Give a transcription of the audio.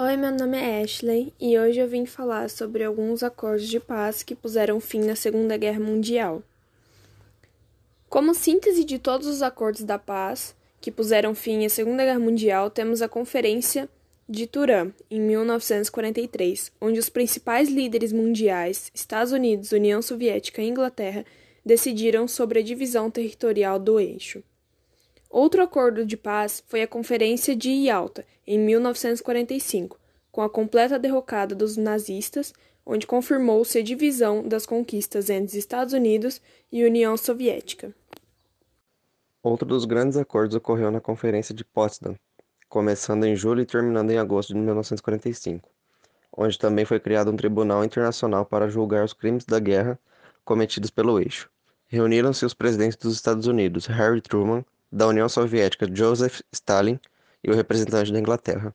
Oi, meu nome é Ashley e hoje eu vim falar sobre alguns acordos de paz que puseram fim na Segunda Guerra Mundial. Como síntese de todos os acordos da paz que puseram fim à Segunda Guerra Mundial, temos a Conferência de Turam, em 1943, onde os principais líderes mundiais, Estados Unidos, União Soviética e Inglaterra, decidiram sobre a divisão territorial do eixo. Outro acordo de paz foi a Conferência de Yalta, em 1945, com a completa derrocada dos nazistas, onde confirmou-se a divisão das conquistas entre Estados Unidos e União Soviética. Outro dos grandes acordos ocorreu na Conferência de Potsdam, começando em julho e terminando em agosto de 1945, onde também foi criado um tribunal internacional para julgar os crimes da guerra cometidos pelo eixo. Reuniram-se os presidentes dos Estados Unidos, Harry Truman, da União Soviética Joseph Stalin e o representante da Inglaterra.